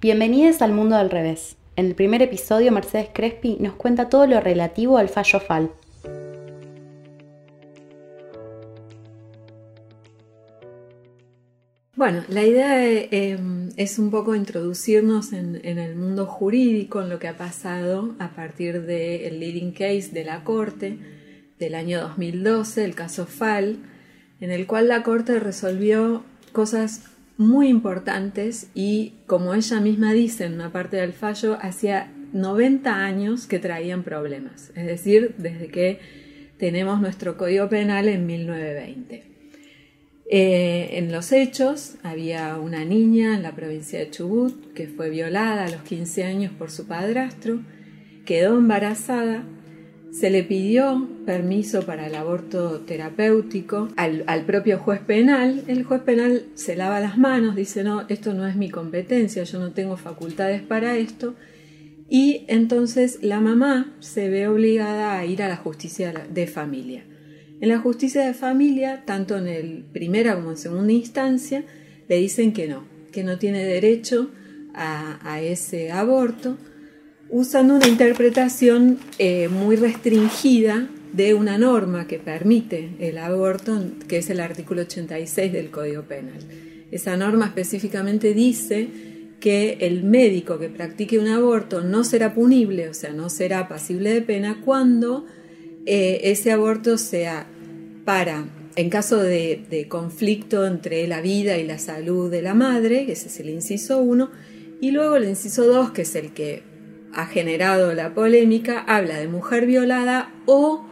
Bienvenidos al mundo al revés. En el primer episodio, Mercedes Crespi nos cuenta todo lo relativo al fallo FAL. Bueno, la idea em, es un poco introducirnos en, el mundo jurídico, en lo que ha pasado a partir del leading case de la Corte del año 2012, el caso FAL, en el cual la Corte resolvió cosas muy importantes y, como ella misma dice en una parte del fallo, hacía 90 años que traían problemas, es decir, desde que tenemos nuestro Código Penal en 1920. Eh, en los hechos había una niña en la provincia de Chubut que fue violada a los 15 años por su padrastro, quedó embarazada se le pidió permiso para el aborto terapéutico al, propio juez penal. El juez penal se lava las manos, dice, no, esto no es mi competencia, yo no tengo facultades para esto. Y entonces la mamá se ve obligada a ir a la justicia de familia. En la justicia de familia, tanto en el primera como en segunda instancia, le dicen que no, que no tiene derecho a ese aborto usando una interpretación eh, muy restringida de una norma que permite el aborto, que es el artículo 86 del Código Penal. Esa norma específicamente dice que el médico que practique un aborto no será punible, o sea, no será pasible de pena cuando eh, ese aborto sea para, en caso de, conflicto entre la vida y la salud de la madre, ese es el inciso 1, y luego el inciso 2, que es el que ha generado la polémica, habla de mujer violada o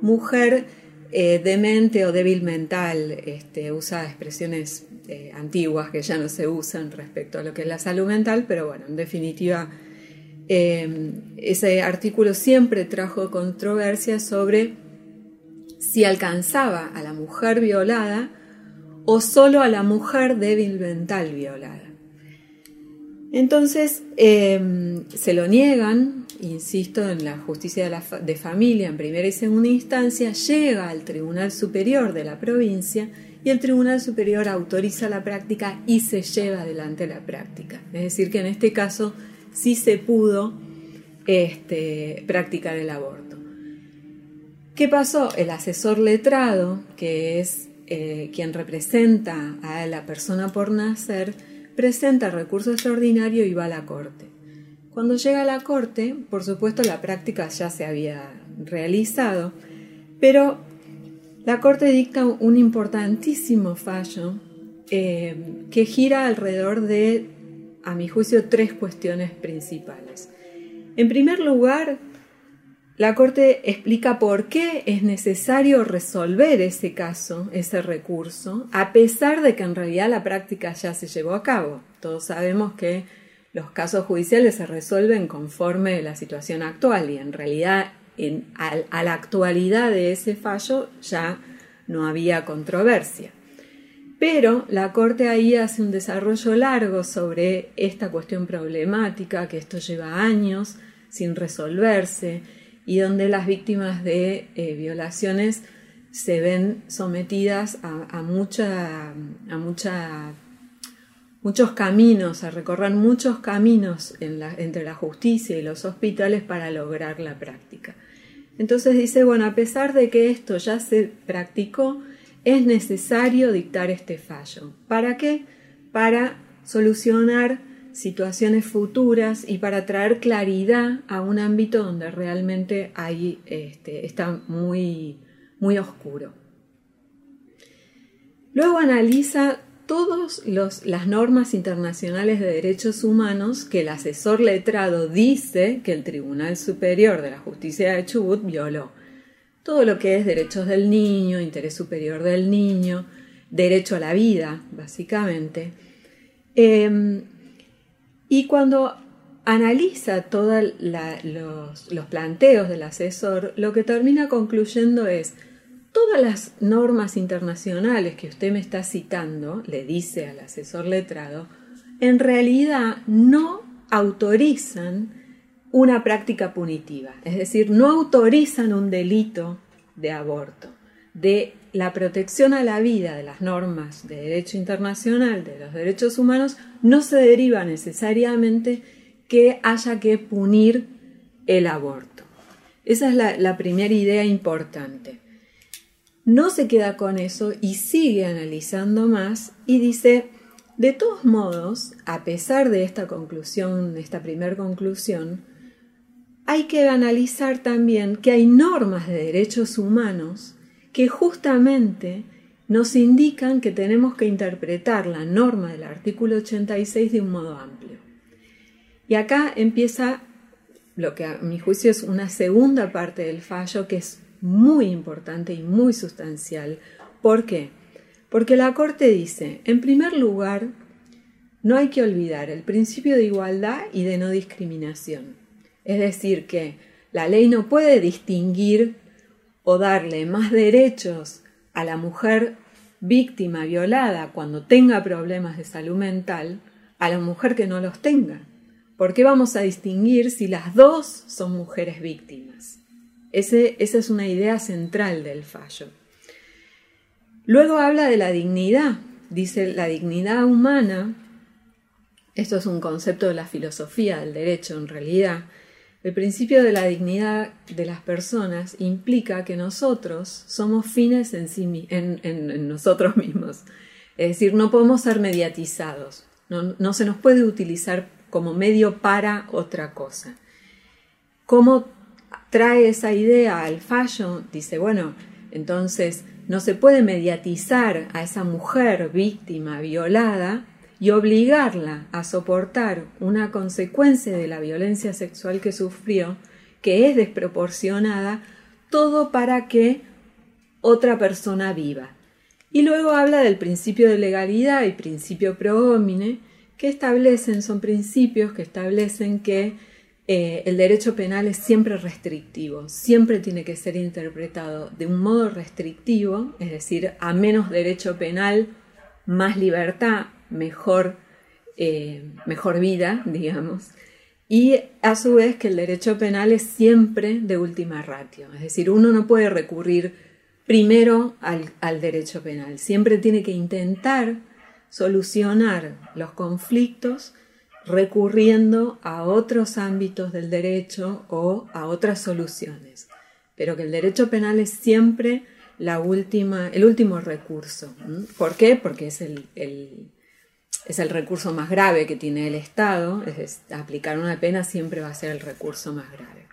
mujer eh, demente o débil mental, este, usa expresiones eh, antiguas que ya no se usan respecto a lo que es la salud mental, pero bueno, en definitiva, em, ese artículo siempre trajo controversia sobre si alcanzaba a la mujer violada o solo a la mujer débil mental violada. Entonces em, se lo niegan, insisto, en la justicia de, familia en primera y segunda instancia, llega al Tribunal Superior de la provincia y el Tribunal Superior autoriza la práctica y se lleva adelante la práctica. Es decir, que en este caso sí se pudo este, practicar el aborto. ¿Qué pasó? El asesor letrado, que es eh, quien representa a la persona por nacer, presenta recurso extraordinario y va a la corte. Cuando llega a la corte, por supuesto la práctica ya se había realizado, pero la corte dicta un importantísimo fallo eh, que gira alrededor de, a mi juicio, tres cuestiones principales. En primer lugar, la Corte explica por qué es necesario resolver ese caso, ese recurso, a pesar de que en realidad la práctica ya se llevó a cabo. Todos sabemos que los casos judiciales se resuelven conforme la situación actual y en realidad a la actualidad de ese fallo ya no había controversia. Pero la Corte ahí hace un desarrollo largo sobre esta cuestión problemática, que esto lleva años sin resolverse, y donde las víctimas de eh, violaciones se ven sometidas a, muchos caminos, a recorrer muchos caminos entre la justicia y los hospitales para lograr la práctica. Entonces dice, bueno, a pesar de que esto ya se practicó, es necesario dictar este fallo. ¿Para qué? Para solucionar situaciones futuras y para traer claridad a un ámbito donde realmente hay, este, está muy, muy oscuro. Luego analiza todas las normas internacionales de derechos humanos que el asesor letrado dice que el Tribunal Superior de la Justicia de Chubut violó. Todo lo que es derechos del niño, interés superior del niño, derecho a la vida, básicamente. Em, y cuando analiza todos los, planteos del asesor, lo que termina concluyendo es, todas las normas internacionales que usted me está citando, le dice al asesor letrado, en realidad no autorizan una práctica punitiva, es decir, no autorizan un delito de aborto, de la protección a la vida de las normas de derecho internacional, de los derechos humanos, no se deriva necesariamente que haya que punir el aborto. Esa es la, primera idea importante. No se queda con eso y sigue analizando más y dice, de todos modos, a pesar de esta conclusión, de esta primera conclusión, hay que analizar también que hay normas de derechos humanos que justamente nos indican que tenemos que interpretar la norma del artículo 86 de un modo amplio. Y acá empieza lo que a mi juicio es una segunda parte del fallo que es muy importante y muy sustancial. ¿Por qué? Porque la Corte dice, en primer lugar, no hay que olvidar el principio de igualdad y de no discriminación. Es decir, que la ley no puede distinguir o darle más derechos a la mujer víctima violada cuando tenga problemas de salud mental a la mujer que no los tenga. ¿Por qué vamos a distinguir si las dos son mujeres víctimas? esa es una idea central del fallo. Luego habla de la dignidad. Dice, la dignidad humana, esto es un concepto de la filosofía del derecho en realidad, el principio de la dignidad de las personas implica que nosotros somos fines en, sí, nosotros mismos. Es decir, no podemos ser mediatizados, no, se nos puede utilizar como medio para otra cosa. ¿Cómo trae esa idea al fallo? Dice, bueno, entonces no se puede mediatizar a esa mujer víctima violada y obligarla a soportar una consecuencia de la violencia sexual que sufrió, que es desproporcionada, todo para que otra persona viva. Y luego habla del principio de legalidad y principio pro homine, que establecen, son principios que establecen que eh, el derecho penal es siempre restrictivo, siempre tiene que ser interpretado de un modo restrictivo, es decir, a menos derecho penal, más libertad, mejor, eh, mejor vida, digamos, y a su vez que el derecho penal es siempre de última ratio, es decir, uno no puede recurrir primero al, al derecho penal, siempre tiene que intentar solucionar los conflictos recurriendo a otros ámbitos del derecho o a otras soluciones, pero que el derecho penal es siempre la última, el último recurso. ¿Por qué? Porque es el, es el recurso más grave que tiene el Estado, es aplicar una pena siempre va a ser el recurso más grave.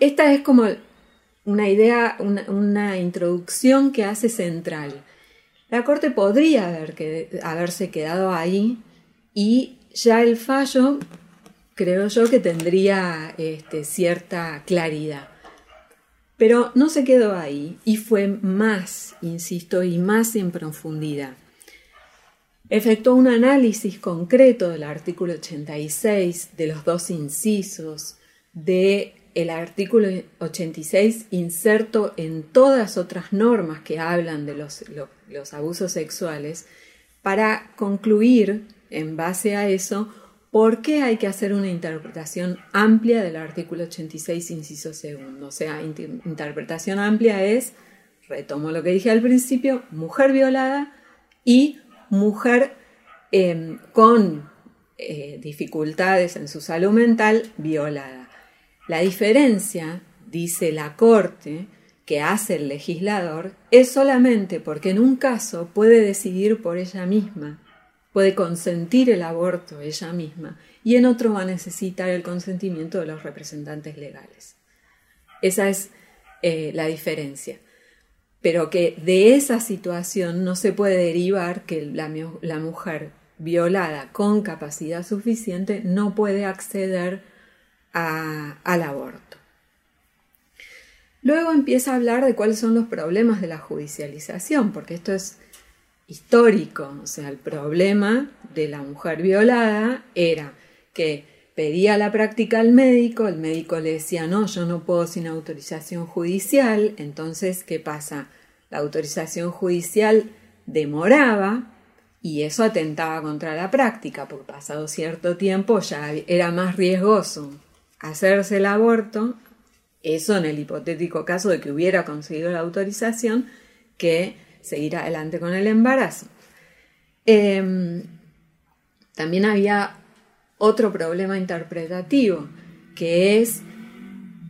Esta es como una idea, una, introducción que hace central. La Corte podría haber que, haberse quedado ahí y ya el fallo creo yo que tendría este, cierta claridad. Pero no se quedó ahí y fue más, insisto, y más en profundidad. Efectuó un análisis concreto del artículo 86, de los dos incisos, de el artículo 86 inserto en todas otras normas que hablan de los, abusos sexuales, para concluir, en base a eso, ¿Por qué hay que hacer una interpretación amplia del artículo 86, inciso segundo? O sea, interpretación amplia es, retomo lo que dije al principio, mujer violada y mujer em, con eh, dificultades en su salud mental violada. La diferencia, dice la Corte, que hace el legislador, es solamente porque en un caso puede decidir por ella misma puede consentir el aborto ella misma y en otro va a necesitar el consentimiento de los representantes legales. Esa es eh, la diferencia. Pero que de esa situación no se puede derivar que la, mujer violada con capacidad suficiente no puede acceder al aborto. Luego empieza a hablar de cuáles son los problemas de la judicialización, porque esto es histórico. O sea, el problema de la mujer violada era que pedía la práctica al médico, el médico le decía, no, yo no puedo sin autorización judicial, entonces, ¿qué pasa? La autorización judicial demoraba y eso atentaba contra la práctica, porque pasado cierto tiempo ya era más riesgoso hacerse el aborto Eso en el hipotético caso de que hubiera conseguido la autorización, que seguir adelante con el embarazo. Em, también había otro problema interpretativo, que es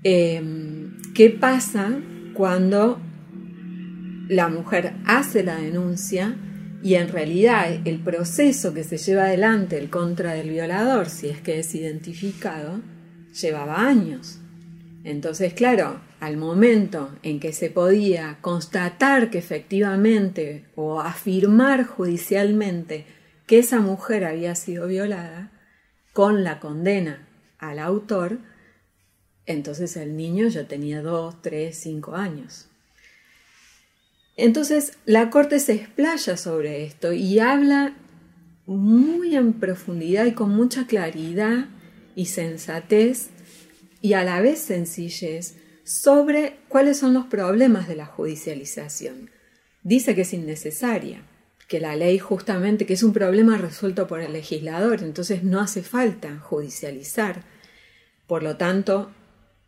em, qué pasa cuando la mujer hace la denuncia y en realidad el proceso que se lleva adelante el contra del violador, si es que es identificado, llevaba años. Entonces, claro, al momento en que se podía constatar que efectivamente o afirmar judicialmente que esa mujer había sido violada, con la condena al autor, entonces el niño ya tenía dos, tres, cinco años. Entonces la Corte se explaya sobre esto y habla muy en profundidad y con mucha claridad y sensatez y a la vez sencillez sobre cuáles son los problemas de la judicialización. Dice que es innecesaria, que la ley justamente, que es un problema resuelto por el legislador, entonces no hace falta judicializar. Por lo tanto,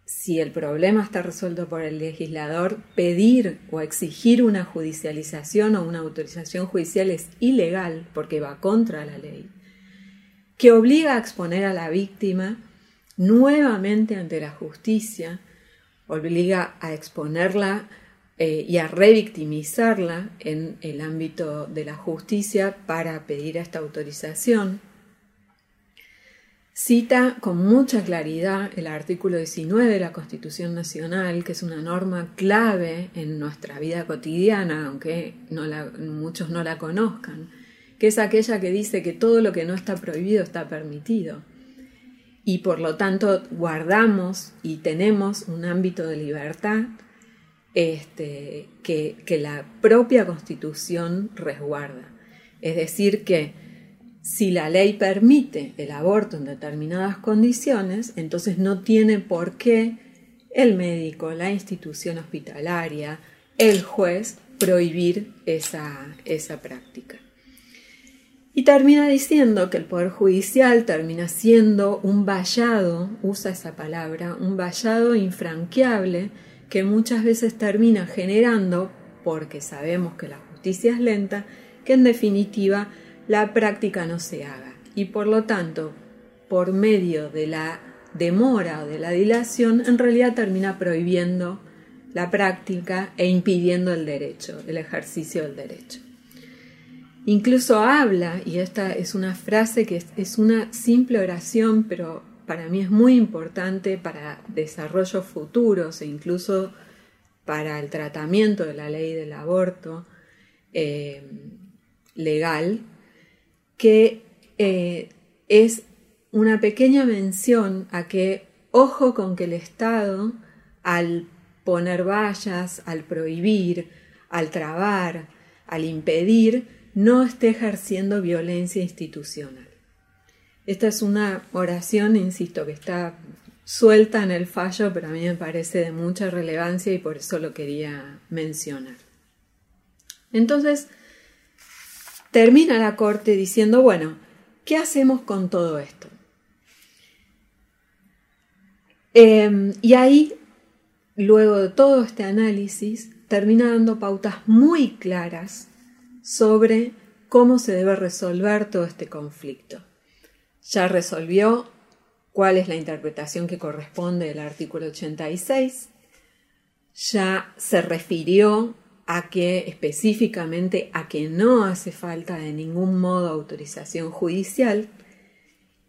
si el problema está resuelto por el legislador, pedir o exigir una judicialización o una autorización judicial es ilegal porque va contra la ley, que obliga a exponer a la víctima nuevamente ante la justicia, obliga a exponerla eh, y a revictimizarla en el ámbito de la justicia para pedir esta autorización Cita con mucha claridad el artículo 19 de la Constitución Nacional, que es una norma clave en nuestra vida cotidiana, aunque muchos no la conozcan, que es aquella que dice que todo lo que no está prohibido está permitido. Y por lo tanto guardamos y tenemos un ámbito de libertad este, que, que la propia Constitución resguarda. Es decir, que si la ley permite el aborto en determinadas condiciones, entonces no tiene por qué el médico, la institución hospitalaria, el juez prohibir esa, esa práctica. Y termina diciendo que el Poder Judicial termina siendo un vallado, usa esa palabra, un vallado infranqueable que muchas veces termina generando, porque sabemos que la justicia es lenta, que en definitiva la práctica no se haga. Y por lo tanto, por medio de la demora o de la dilación, en realidad termina prohibiendo la práctica e impidiendo el derecho, el ejercicio del derecho. Incluso habla, y esta es una frase que es, una simple oración, pero para mí es muy importante para desarrollos futuros e incluso para el tratamiento de la ley del aborto eh, legal, que eh, es una pequeña mención a que ojo con que el Estado, al poner vallas, al prohibir, al trabar, al impedir, no esté ejerciendo violencia institucional. Esta es una oración, insisto, que está suelta en el fallo, pero a mí me parece de mucha relevancia y por eso lo quería mencionar. Entonces, termina la corte diciendo, bueno, ¿qué hacemos con todo esto? Em, y ahí, luego de todo este análisis, termina dando pautas muy claras sobre cómo se debe resolver todo este conflicto. Ya resolvió cuál es la interpretación que corresponde del artículo 86, ya se refirió a que específicamente a que no hace falta de ningún modo autorización judicial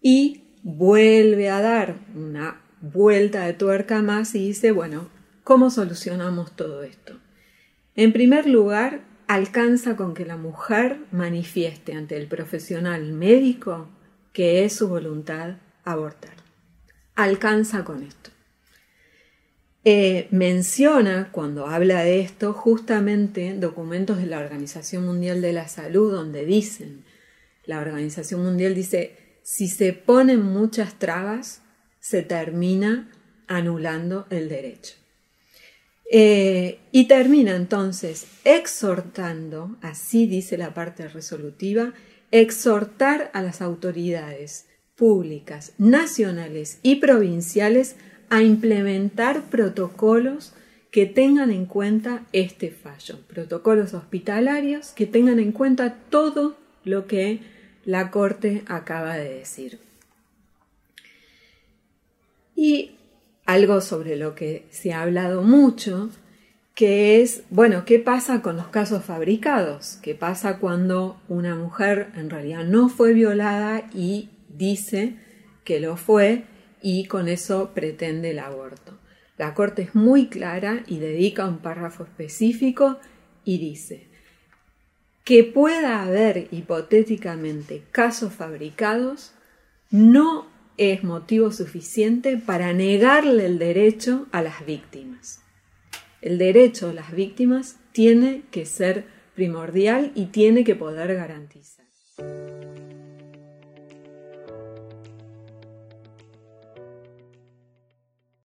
y vuelve a dar una vuelta de tuerca más y dice, bueno, ¿cómo solucionamos todo esto? En primer lugar, alcanza con que la mujer manifieste ante el profesional médico que es su voluntad abortar. Alcanza con esto. Eh, menciona cuando habla de esto justamente documentos de la Organización Mundial de la Salud donde dicen, la Organización Mundial dice, si se ponen muchas trabas, se termina anulando el derecho. Eh, y termina entonces exhortando, así dice la parte resolutiva, exhortar a las autoridades públicas, nacionales y provinciales a implementar protocolos que tengan en cuenta este fallo, protocolos hospitalarios que tengan en cuenta todo lo que la Corte acaba de decir. Y algo sobre lo que se ha hablado mucho, que es, bueno, ¿qué pasa con los casos fabricados? ¿Qué pasa cuando una mujer en realidad no fue violada y dice que lo fue y con eso pretende el aborto? La Corte es muy clara y dedica un párrafo específico y dice que pueda haber hipotéticamente casos fabricados no es motivo suficiente para negarle el derecho a las víctimas. El derecho a las víctimas tiene que ser primordial y tiene que poder garantizar.